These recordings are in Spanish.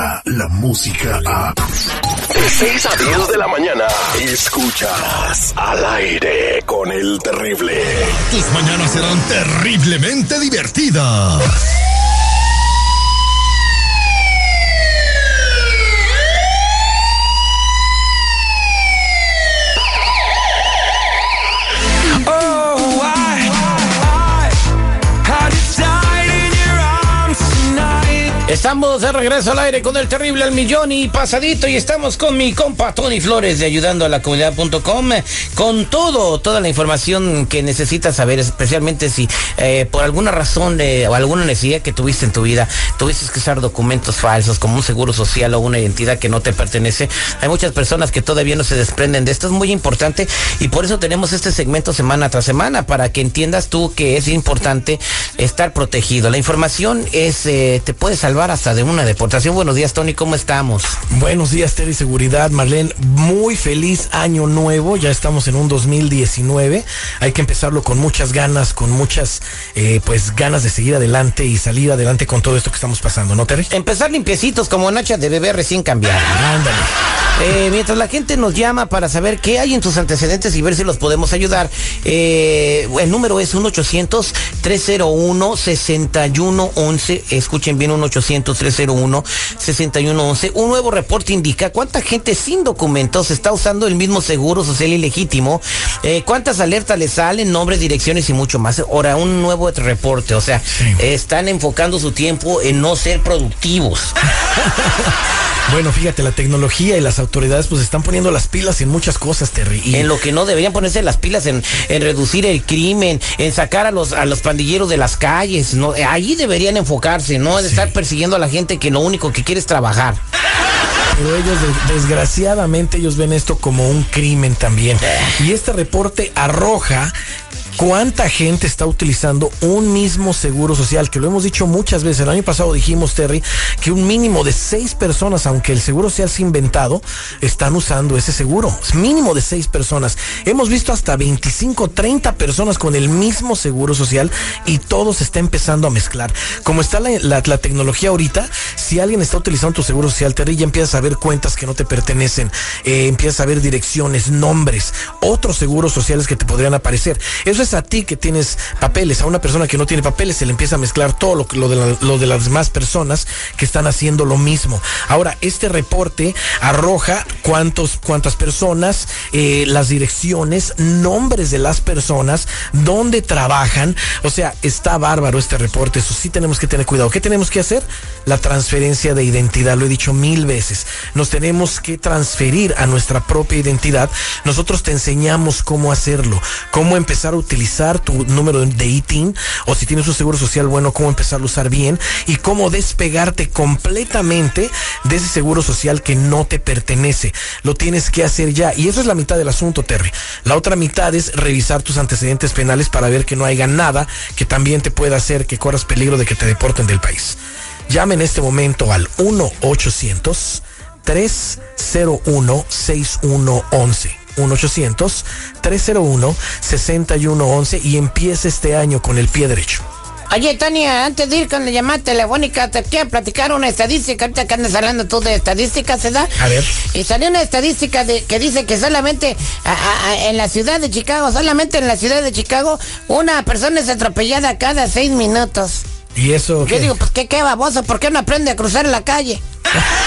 llega la música a... De 6 a 10 de la mañana, escuchas al aire con el terrible. Tus mañanas serán terriblemente divertidas. Estamos de regreso al aire con el terrible al millón y pasadito y estamos con mi compa Tony Flores de ayudando a la comunidad.com con todo, toda la información que necesitas saber, especialmente si eh, por alguna razón o alguna necesidad que tuviste en tu vida, tuviste que usar documentos falsos como un seguro social o una identidad que no te pertenece. Hay muchas personas que todavía no se desprenden de esto, es muy importante y por eso tenemos este segmento semana tras semana para que entiendas tú que es importante estar protegido. La información es, eh, te puede salvar hasta de una deportación. Buenos días, Tony, ¿cómo estamos? Buenos días, Terry Seguridad, Marlene. Muy feliz año nuevo. Ya estamos en un 2019. Hay que empezarlo con muchas ganas, con muchas, eh, pues, ganas de seguir adelante y salir adelante con todo esto que estamos pasando, ¿no, Terry? Empezar limpiecitos como Nacha de bebé recién cambiada. Ándale. Eh, mientras la gente nos llama para saber qué hay en tus antecedentes y ver si los podemos ayudar, eh, el número es 1-800-301-6111. Escuchen bien, 1-800-301-6111. Un nuevo reporte indica cuánta gente sin documentos está usando el mismo seguro social ilegítimo, eh, cuántas alertas le salen, nombres, direcciones y mucho más. Ahora, un nuevo reporte, o sea, están enfocando su tiempo en no ser productivos. Bueno, fíjate, la tecnología y las autoridades pues están poniendo las pilas en muchas cosas, Terry. Y En lo que no deberían ponerse las pilas en, en reducir el crimen, en sacar a los a los pandilleros de las calles, no, ahí deberían enfocarse, no de estar persiguiendo a la gente que lo único que quiere es trabajar. pero ellos, de- desgraciadamente, ellos ven esto como un crimen también. Y este reporte arroja cuánta gente está utilizando un mismo seguro social, que lo hemos dicho muchas veces. El año pasado dijimos, Terry, que un mínimo de seis personas, aunque el seguro social se ha inventado, están usando ese seguro. Es mínimo de seis personas. Hemos visto hasta 25, 30 personas con el mismo seguro social y todo se está empezando a mezclar. Como está la tecnología ahorita, si alguien está utilizando tu seguro social, Terry, ya empiezas a ver cuentas que no te pertenecen, eh, empiezas a ver direcciones, nombres, otros seguros sociales que te podrían aparecer. Eso es a ti que tienes papeles, a una persona que no tiene papeles se le empieza a mezclar todo lo, de, la- las demás personas que están haciendo lo mismo. Ahora, este reporte arroja cuántos, cuántas personas, eh, las direcciones, nombres de las personas, dónde trabajan. O sea, está bárbaro este reporte. Eso sí tenemos que tener cuidado. ¿Qué tenemos que hacer? La transferencia de identidad. Lo he dicho mil veces. Nos tenemos que transferir a nuestra propia identidad. Nosotros te enseñamos cómo hacerlo, cómo empezar a utilizar tu número de ITIN o si tienes un seguro social bueno, cómo empezar a usar bien y cómo despegarte completamente de ese seguro social que no te pertenece. Lo tienes que hacer ya. Y eso es la mitad del asunto, Terry. La otra mitad es revisar tus antecedentes penales para ver que no haya nada que también te pueda hacer que corras peligro de que te deporten del país. Llame en este momento al 1-800. 301-6111. 1-800-301-6111 y empieza este año con el pie derecho. Oye, Tania, antes de ir con la llamada telefónica, te quiero platicar una estadística, ahorita que andas hablando tú de estadísticas, ¿verdad? A ver. Y salió una estadística de, que dice que solamente a- a- a- en la ciudad de Chicago, solamente en la ciudad de Chicago, una persona es atropellada cada seis minutos. Y eso... Yo ¿qué? digo, pues qué, qué baboso, ¿por qué no aprende a cruzar la calle?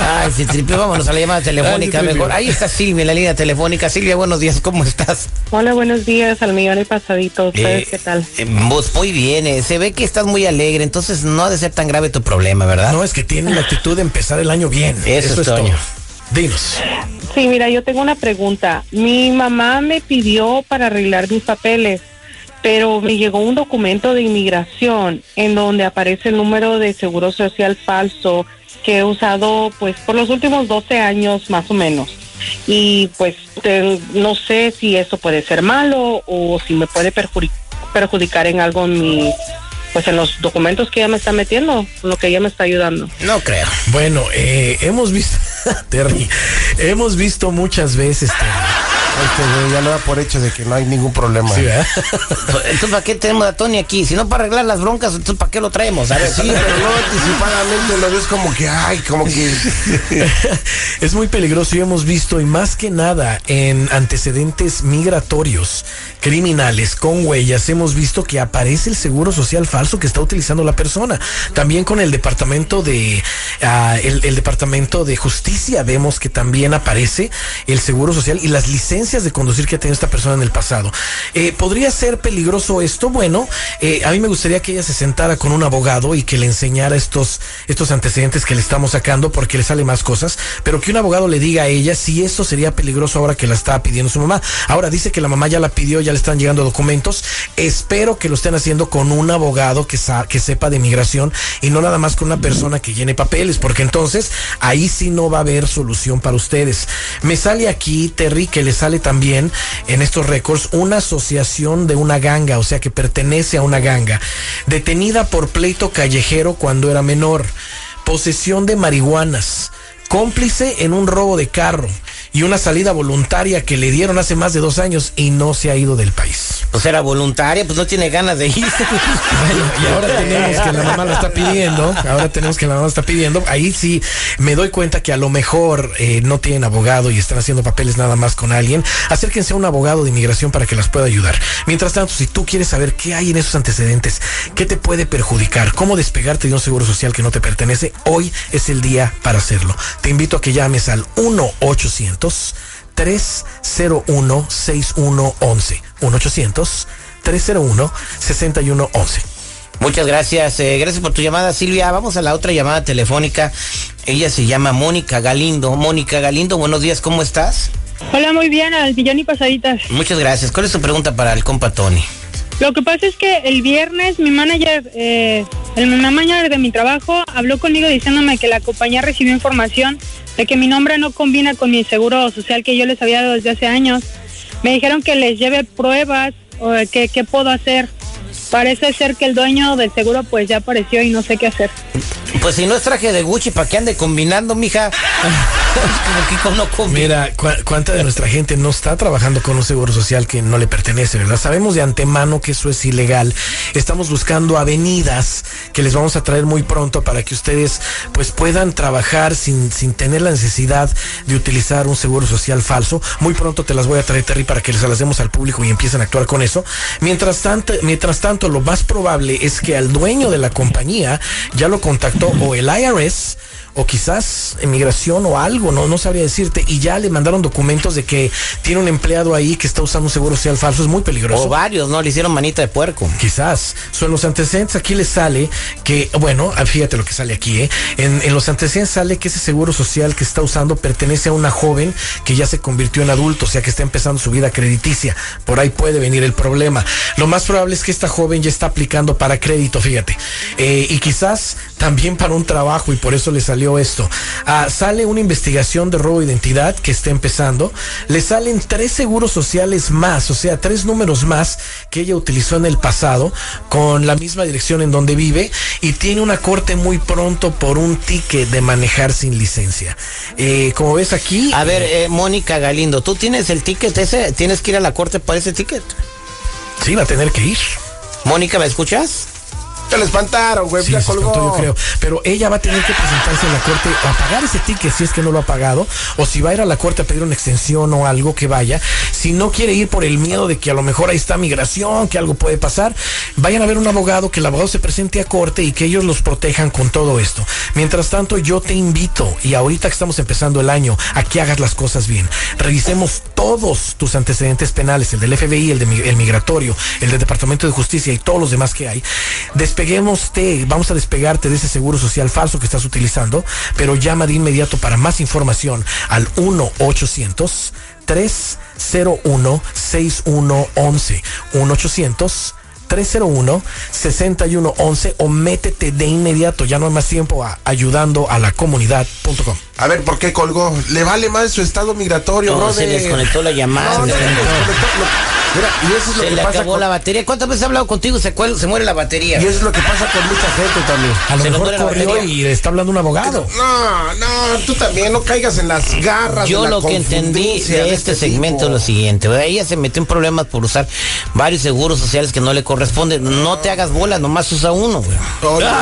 Ay, si tripió, vámonos a la llamada telefónica Ay, mejor. Ahí está Silvia en la línea telefónica. Silvia, buenos días, ¿cómo estás? Hola, buenos días al millón y pasadito. ¿Ustedes Eh, qué tal? eh, vos muy bien, eh, se ve que estás muy alegre, entonces no ha de ser tan grave tu problema, ¿verdad? No, es que tienen la actitud de empezar el año bien. Eso es, Toño. Dinos. Sí, mira, yo tengo una pregunta. Mi mamá me pidió para arreglar mis papeles, pero me llegó un documento de inmigración en donde aparece el número de seguro social falso que he usado pues por los últimos 12 años más o menos. Y pues te- no sé si eso puede ser malo o si me puede perjudicar en algo en mi pues en los documentos que ella me está metiendo, lo que ella me está ayudando. No creo. Bueno, eh, hemos visto, Terry, hemos visto muchas veces, Este güey ya lo da por hecho de que no hay ningún problema. Entonces, ¿para qué tenemos a Tony aquí? Si no para arreglar las broncas, entonces, ¿para qué lo traemos? A ver, Sí, pero no anticipadamente lo ves como que, ay, como que. es muy peligroso y hemos visto, y más que nada en antecedentes migratorios, criminales, con huellas, hemos visto que aparece el seguro social falso que está utilizando la persona. También con el departamento de ah, el, el departamento de justicia vemos que también aparece el seguro social y las licencias de conducir que ha tenido esta persona en el pasado. Eh, ¿Podría ser peligroso esto? Bueno, eh, a mí me gustaría que ella se sentara con un abogado y que le enseñara estos, estos antecedentes que le estamos sacando porque le sale más cosas, pero que un abogado le diga a ella si esto sería peligroso ahora que la está pidiendo su mamá. Ahora dice que la mamá ya la pidió, ya le están llegando documentos. Espero que lo estén haciendo con un abogado que, sa- que sepa de migración y no nada más con una persona que llene papeles, porque entonces ahí sí no va a haber solución para ustedes. Me sale aquí, Terry, que le sale también en estos récords una asociación de una ganga, o sea que pertenece a una ganga, detenida por pleito callejero cuando era menor, posesión de marihuanas, cómplice en un robo de carro y una salida voluntaria que le dieron hace más de dos años y no se ha ido del país. Pues era voluntaria, pues no tiene ganas de ir. Bueno, y ahora tenemos que la mamá lo está pidiendo. Ahora tenemos que la mamá lo está pidiendo. Ahí sí me doy cuenta que a lo mejor eh, no tienen abogado y están haciendo papeles nada más con alguien. Acérquense a un abogado de inmigración para que las pueda ayudar. Mientras tanto, si tú quieres saber qué hay en esos antecedentes, qué te puede perjudicar, cómo despegarte de un seguro social que no te pertenece, hoy es el día para hacerlo. Te invito a que llames al 1 800 301 6111 1 800 301 6111 Muchas gracias, eh, gracias por tu llamada, Silvia. Vamos a la otra llamada telefónica. Ella se llama Mónica Galindo. Mónica Galindo, buenos días, ¿cómo estás? Hola, muy bien, al millón y pasaditas. Muchas gracias. ¿Cuál es tu pregunta para el compa Tony? Lo que pasa es que el viernes mi manager, eh, el manager de mi trabajo, habló conmigo diciéndome que la compañía recibió información de que mi nombre no combina con mi seguro social que yo les había dado desde hace años. Me dijeron que les lleve pruebas o que qué puedo hacer. Parece ser que el dueño del seguro pues ya apareció y no sé qué hacer. Pues si no es traje de Gucci, ¿para qué ande combinando, mija? Como que. Mira, cuánta de nuestra gente no está trabajando con un seguro social que no le pertenece, ¿verdad? Sabemos de antemano que eso es ilegal. Estamos buscando avenidas que les vamos a traer muy pronto para que ustedes pues puedan trabajar sin, sin tener la necesidad de utilizar un seguro social falso. Muy pronto te las voy a traer, Terry, para que les las demos al público y empiecen a actuar con eso. Mientras tanto, mientras tanto, lo más probable es que al dueño de la compañía ya lo contactó o el IRS o quizás emigración o algo, no, no sabría decirte, y ya le mandaron documentos de que tiene un empleado ahí que está usando un seguro social falso, es muy peligroso. O varios, ¿no? Le hicieron manita de puerco. Quizás. Son los antecedentes. Aquí le sale que, bueno, ah, fíjate lo que sale aquí, ¿eh? En, en los antecedentes sale que ese seguro social que está usando pertenece a una joven que ya se convirtió en adulto, o sea que está empezando su vida crediticia. Por ahí puede venir el problema. Lo más probable es que esta joven ya está aplicando para crédito, fíjate. Eh, y quizás también para un trabajo y por eso le salió esto. Ah, sale una investigación de robo de identidad que está empezando. Le salen tres seguros sociales más, o sea, tres números más que ella utilizó en el pasado con la misma dirección en donde vive y tiene una corte muy pronto por un ticket de manejar sin licencia. Eh, como ves aquí... A ver, eh, Mónica Galindo, ¿tú tienes el ticket ese? ¿Tienes que ir a la corte para ese ticket? Sí, va a tener que ir. Mónica, ¿me escuchas? Te lo espantaron, güey. Sí, se espantó, colgó. yo creo. Pero ella va a tener que presentarse en la corte a pagar ese ticket si es que no lo ha pagado, o si va a ir a la corte a pedir una extensión o algo que vaya. Si no quiere ir por el miedo de que a lo mejor ahí está migración, que algo puede pasar, vayan a ver un abogado, que el abogado se presente a corte y que ellos los protejan con todo esto. Mientras tanto, yo te invito, y ahorita que estamos empezando el año, a que hagas las cosas bien. Revisemos todos tus antecedentes penales, el del FBI, el, de, el migratorio, el del Departamento de Justicia y todos los demás que hay. Despeguemos te, vamos a despegarte de ese seguro social falso que estás utilizando, pero llama de inmediato para más información al 1 800 301 6111 1 800 301-6111 o métete de inmediato, ya no hay más tiempo, ayudando a la comunidad.com. A ver, ¿por qué colgó? Le vale más su estado migratorio, No, brother. se desconectó la llamada. No, no, se desconectó. Mira, y eso es lo Se que le pasa acabó con, la batería. ¿Cuántas veces he hablado contigo? Se, cuel- se muere la batería. y eso es lo que pasa con mucha gente también. A lo Se mejor muere la corrió batería. y le está hablando un abogado. No, no, tú también no caigas en las garras. Yo de la lo que entendí de este segmento tipo. es lo siguiente, ¿verdad? ella se metió en problemas por usar varios seguros sociales que no le corresponden. No te hagas bolas, nomás usa uno, güey. Oye, No,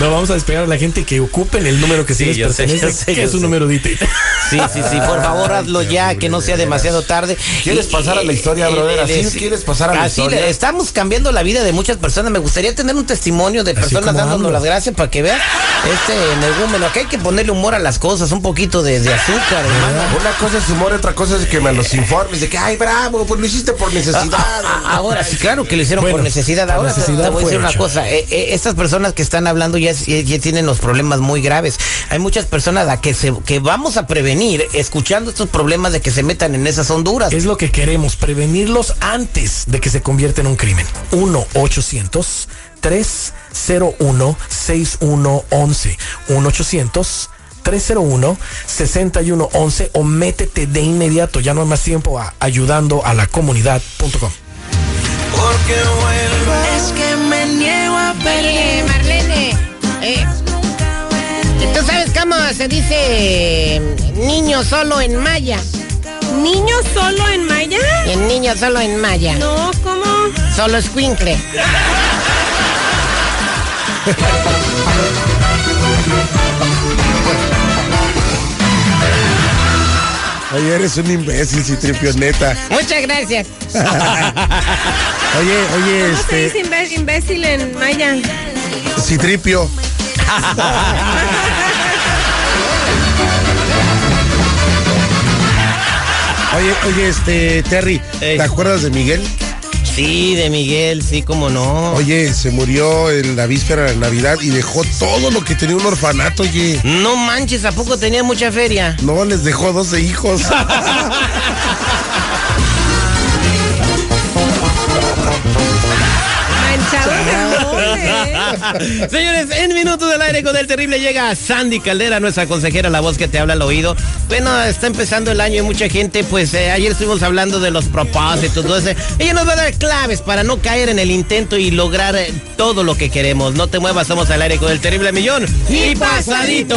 vamos a despegar a la gente que ocupen el número que sí, Sí, les pertenece, sé, que es un sé. número DITE. Sí, sí, sí, por favor hazlo ya, que no sea demasiado tarde. ¿Quieres pasar a la historia, brother? ¿Así quieres pasar a la así historia? estamos cambiando la vida de muchas personas. Me gustaría tener un testimonio de personas dándonos las gracias para que vean este energúmeno. Acá hay que ponerle humor a las cosas, un poquito de, de azúcar, hermano. Una cosa es humor, otra cosa es que me los informes de que, ay, bravo, pues lo hiciste por necesidad. Ah, ah, Ahora sí, claro que lo hicieron Bueno, por necesidad. Ahora necesidad te voy a decir una hecho. cosa. eh, eh, estas personas que están hablando ya, ya, ya tienen los problemas muy graves. Hay muchas personas a que, se, que vamos a prevenir escuchando estos problemas de que se metan en esas honduras. Es lo que queremos, prevenirlos antes de que se convierta en un crimen. 1-800-301-6111. 1-800-301-6111 o métete de inmediato, ya no hay más tiempo, a ayudando a la comunidad.com. Es que me niego a Oye, Marlene, eh, ¿tú sabes cómo se dice niño solo en maya? ¿Niño solo en Maya? El niño solo en maya. No, ¿cómo? Solo escuincle. Oye, eres un imbécil, Citripio, neta. Muchas gracias. Oye, oye, ¿Cómo se dice este, imbé- imbécil en Maya? Citripio. Oye, oye, este, Terry, Ey. ¿te acuerdas de Miguel? Sí, de Miguel, sí, como no. Oye, se murió en la víspera de Navidad y dejó todo lo que tenía un orfanato, oye. No manches, ¿a poco tenía mucha feria? No, les dejó 12 hijos. Señores, en Minutos del Aire con el Terrible llega Sandy Caldera, nuestra consejera, la voz que te habla al oído. Bueno, está empezando el año y mucha gente, pues eh, ayer estuvimos hablando de los propósitos, todo ese. Ella nos va a dar claves para no caer en el intento y lograr eh, todo lo que queremos. No te muevas, somos al aire con el Terrible Millón. Y pasadito.